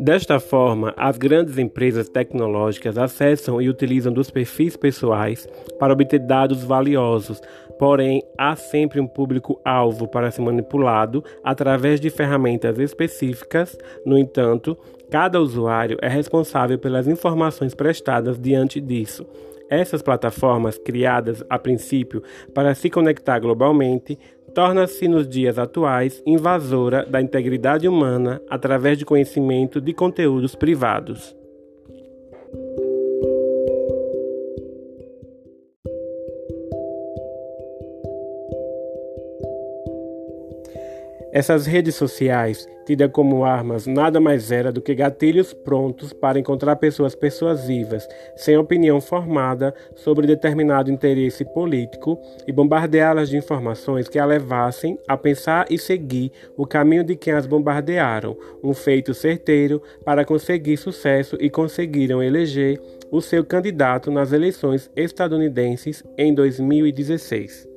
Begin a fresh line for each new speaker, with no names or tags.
Desta forma, as grandes empresas tecnológicas acessam e utilizam dos perfis pessoais para obter dados valiosos, porém, há sempre um público-alvo para ser manipulado através de ferramentas específicas. No entanto, cada usuário é responsável pelas informações prestadas diante disso. Essas plataformas, criadas a princípio para se conectar globalmente, torna-se nos dias atuais invasora da integridade humana através de conhecimento de conteúdos privados. Essas redes sociais, tidas como armas, nada mais era do que gatilhos prontos para encontrar pessoas persuasivas, sem opinião formada sobre determinado interesse político e bombardeá-las de informações que a levassem a pensar e seguir o caminho de quem as bombardearam, um feito certeiro para conseguir sucesso e conseguiram eleger o seu candidato nas eleições estadunidenses em 2016.